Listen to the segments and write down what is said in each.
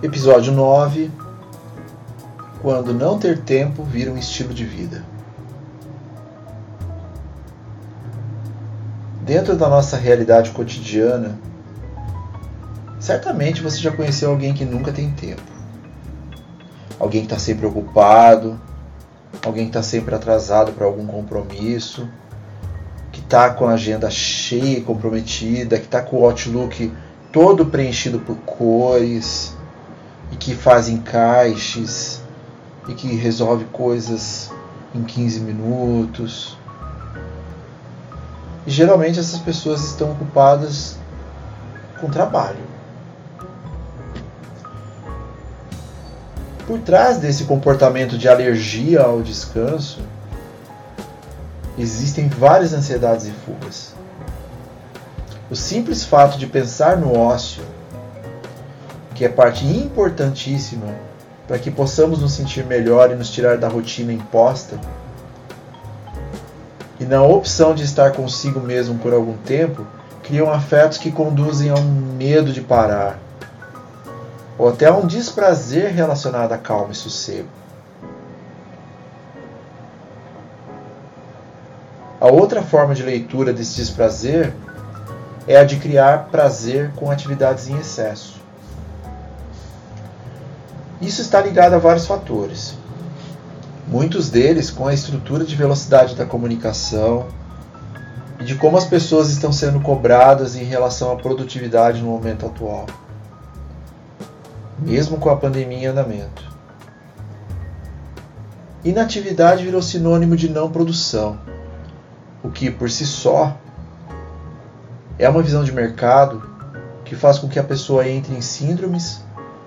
Episódio 9 Quando não ter tempo vira um estilo de vida. Dentro da nossa realidade cotidiana, certamente você já conheceu alguém que nunca tem tempo. Alguém que está sempre ocupado, alguém que está sempre atrasado para algum compromisso, que está com a agenda cheia e comprometida, que está com o Outlook todo preenchido por cores e que faz encaixes e que resolve coisas em 15 minutos. E geralmente essas pessoas estão ocupadas com trabalho. Por trás desse comportamento de alergia ao descanso, existem várias ansiedades e fugas. O simples fato de pensar no ócio que é parte importantíssima para que possamos nos sentir melhor e nos tirar da rotina imposta, e na opção de estar consigo mesmo por algum tempo, criam afetos que conduzem a um medo de parar, ou até a um desprazer relacionado a calma e sossego. A outra forma de leitura desse desprazer é a de criar prazer com atividades em excesso. Isso está ligado a vários fatores. Muitos deles com a estrutura de velocidade da comunicação e de como as pessoas estão sendo cobradas em relação à produtividade no momento atual, mesmo com a pandemia em andamento. Inatividade virou sinônimo de não produção, o que por si só é uma visão de mercado que faz com que a pessoa entre em síndromes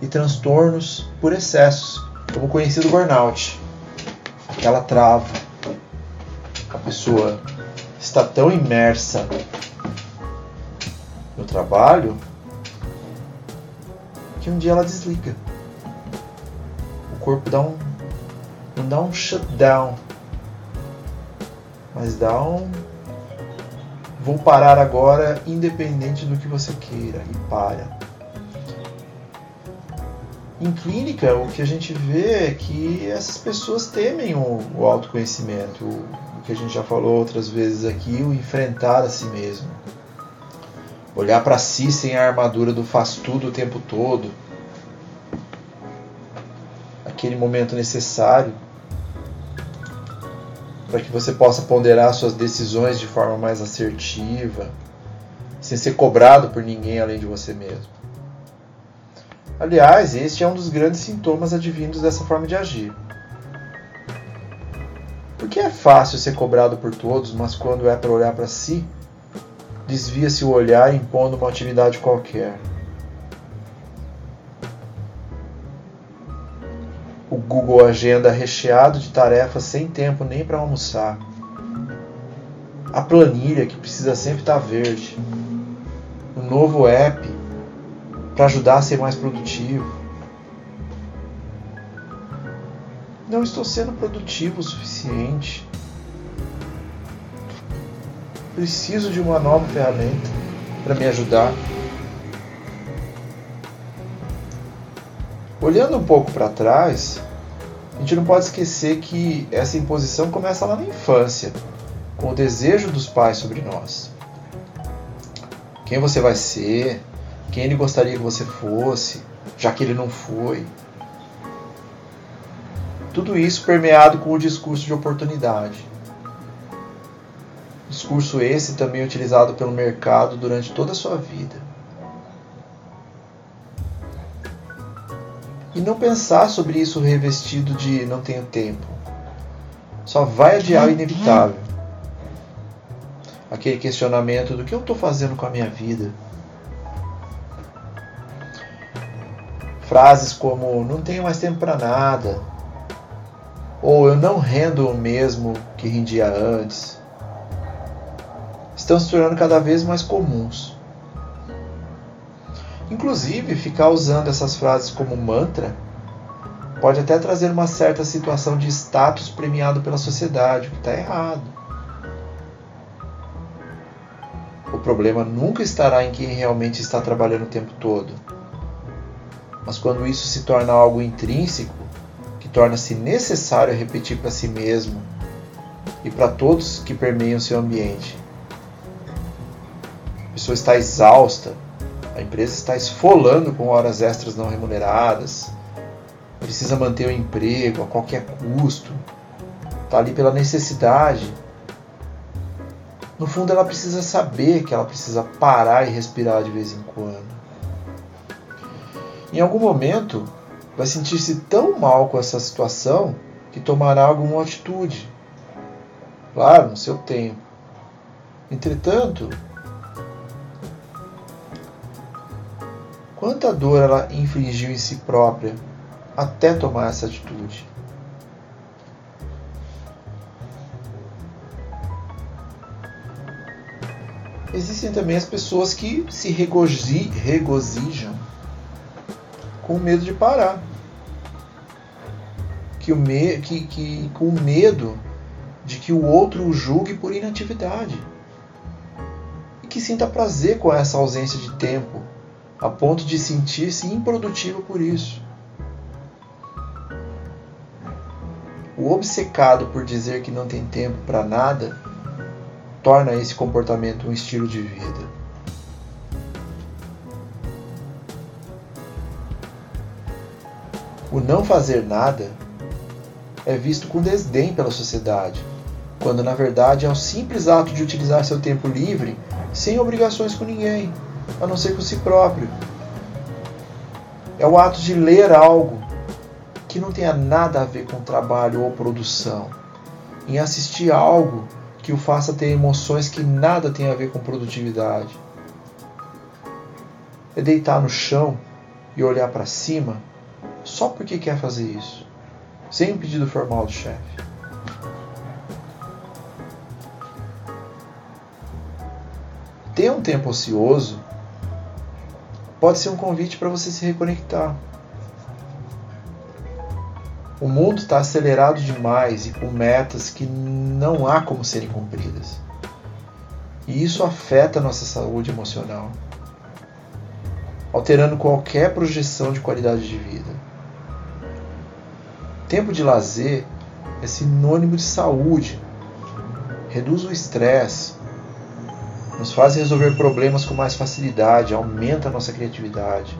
e transtornos por excessos, como o conhecido burnout. Aquela trava. A pessoa está tão imersa no trabalho que um dia ela desliga. O corpo dá um não dá um shutdown, mas dá um vou parar agora independente do que você queira e para. Em clínica, o que a gente vê é que essas pessoas temem o, o autoconhecimento, o, o que a gente já falou outras vezes aqui, o enfrentar a si mesmo. Olhar para si sem a armadura do faz tudo o tempo todo. Aquele momento necessário para que você possa ponderar suas decisões de forma mais assertiva, sem ser cobrado por ninguém além de você mesmo. Aliás, este é um dos grandes sintomas advindos dessa forma de agir. Porque é fácil ser cobrado por todos, mas quando é para olhar para si, desvia-se o olhar impondo uma atividade qualquer. O Google Agenda recheado de tarefas sem tempo nem para almoçar. A planilha que precisa sempre estar verde. O novo app para ajudar a ser mais produtivo. Não estou sendo produtivo o suficiente. Preciso de uma nova ferramenta para me ajudar. Olhando um pouco para trás, a gente não pode esquecer que essa imposição começa lá na infância, com o desejo dos pais sobre nós. Quem você vai ser, quem ele gostaria que você fosse, já que ele não foi. Tudo isso permeado com o discurso de oportunidade. Discurso esse também utilizado pelo mercado durante toda a sua vida. E não pensar sobre isso revestido de não tenho tempo. Só vai adiar o inevitável. Aquele questionamento do que eu estou fazendo com a minha vida Frases como não tenho mais tempo para nada, ou eu não rendo o mesmo que rendia antes, estão se tornando cada vez mais comuns. Inclusive, ficar usando essas frases como mantra pode até trazer uma certa situação de status premiado pela sociedade, o que está errado. O problema nunca estará em quem realmente está trabalhando o tempo todo. Mas quando isso se torna algo intrínseco, que torna-se necessário repetir para si mesmo e para todos que permeiam seu ambiente. A pessoa está exausta, a empresa está esfolando com horas extras não remuneradas, precisa manter o emprego a qualquer custo, está ali pela necessidade. No fundo, ela precisa saber que ela precisa parar e respirar de vez em quando. Em algum momento, vai sentir-se tão mal com essa situação que tomará alguma atitude. Claro, no seu tempo. Entretanto, quanta dor ela infligiu em si própria até tomar essa atitude? Existem também as pessoas que se regozijam com medo de parar. Que o me, que, que, com medo de que o outro o julgue por inatividade. E que sinta prazer com essa ausência de tempo, a ponto de sentir-se improdutivo por isso. O obcecado por dizer que não tem tempo para nada torna esse comportamento um estilo de vida. O não fazer nada é visto com desdém pela sociedade, quando na verdade é o simples ato de utilizar seu tempo livre sem obrigações com ninguém, a não ser com si próprio. É o ato de ler algo que não tenha nada a ver com trabalho ou produção, em assistir algo que o faça ter emoções que nada tem a ver com produtividade. É deitar no chão e olhar para cima só porque quer fazer isso, sem um pedido formal do chefe. Ter um tempo ocioso pode ser um convite para você se reconectar. O mundo está acelerado demais e com metas que não há como serem cumpridas. E isso afeta a nossa saúde emocional, alterando qualquer projeção de qualidade de vida. Tempo de lazer é sinônimo de saúde, reduz o estresse, nos faz resolver problemas com mais facilidade, aumenta a nossa criatividade.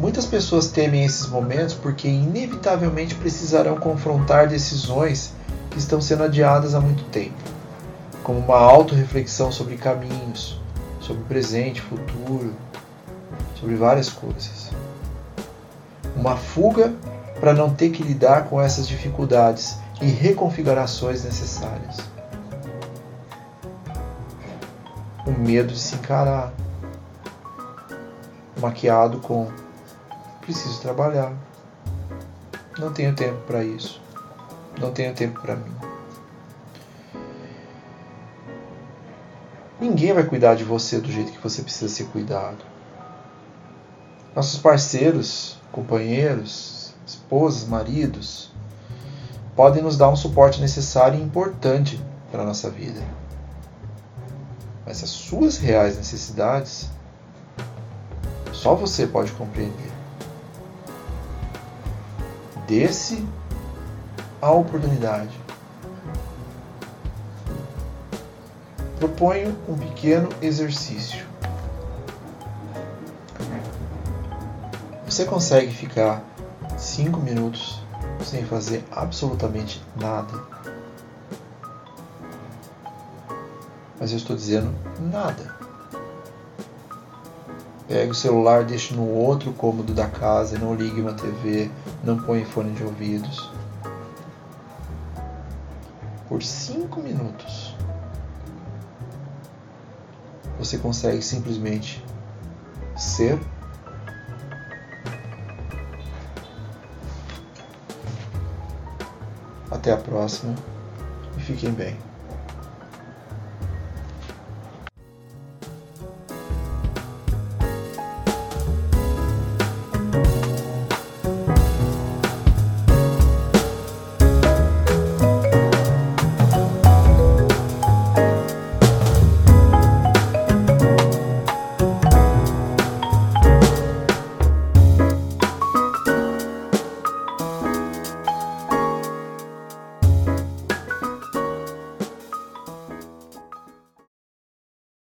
Muitas pessoas temem esses momentos porque inevitavelmente precisarão confrontar decisões que estão sendo adiadas há muito tempo, como uma autorreflexão sobre caminhos, sobre presente, futuro, sobre várias coisas uma fuga para não ter que lidar com essas dificuldades e reconfigurações necessárias. O medo de se encarar, maquiado com preciso trabalhar, não tenho tempo para isso, não tenho tempo para mim. Ninguém vai cuidar de você do jeito que você precisa ser cuidado. Nossos parceiros companheiros, esposas, maridos, podem nos dar um suporte necessário e importante para a nossa vida. Mas as suas reais necessidades só você pode compreender. Desse a oportunidade. Proponho um pequeno exercício. Você consegue ficar 5 minutos sem fazer absolutamente nada? Mas eu estou dizendo nada. Pega o celular, deixe no outro cômodo da casa, não ligue uma TV, não põe fone de ouvidos. Por 5 minutos, você consegue simplesmente ser Até a próxima e fiquem bem.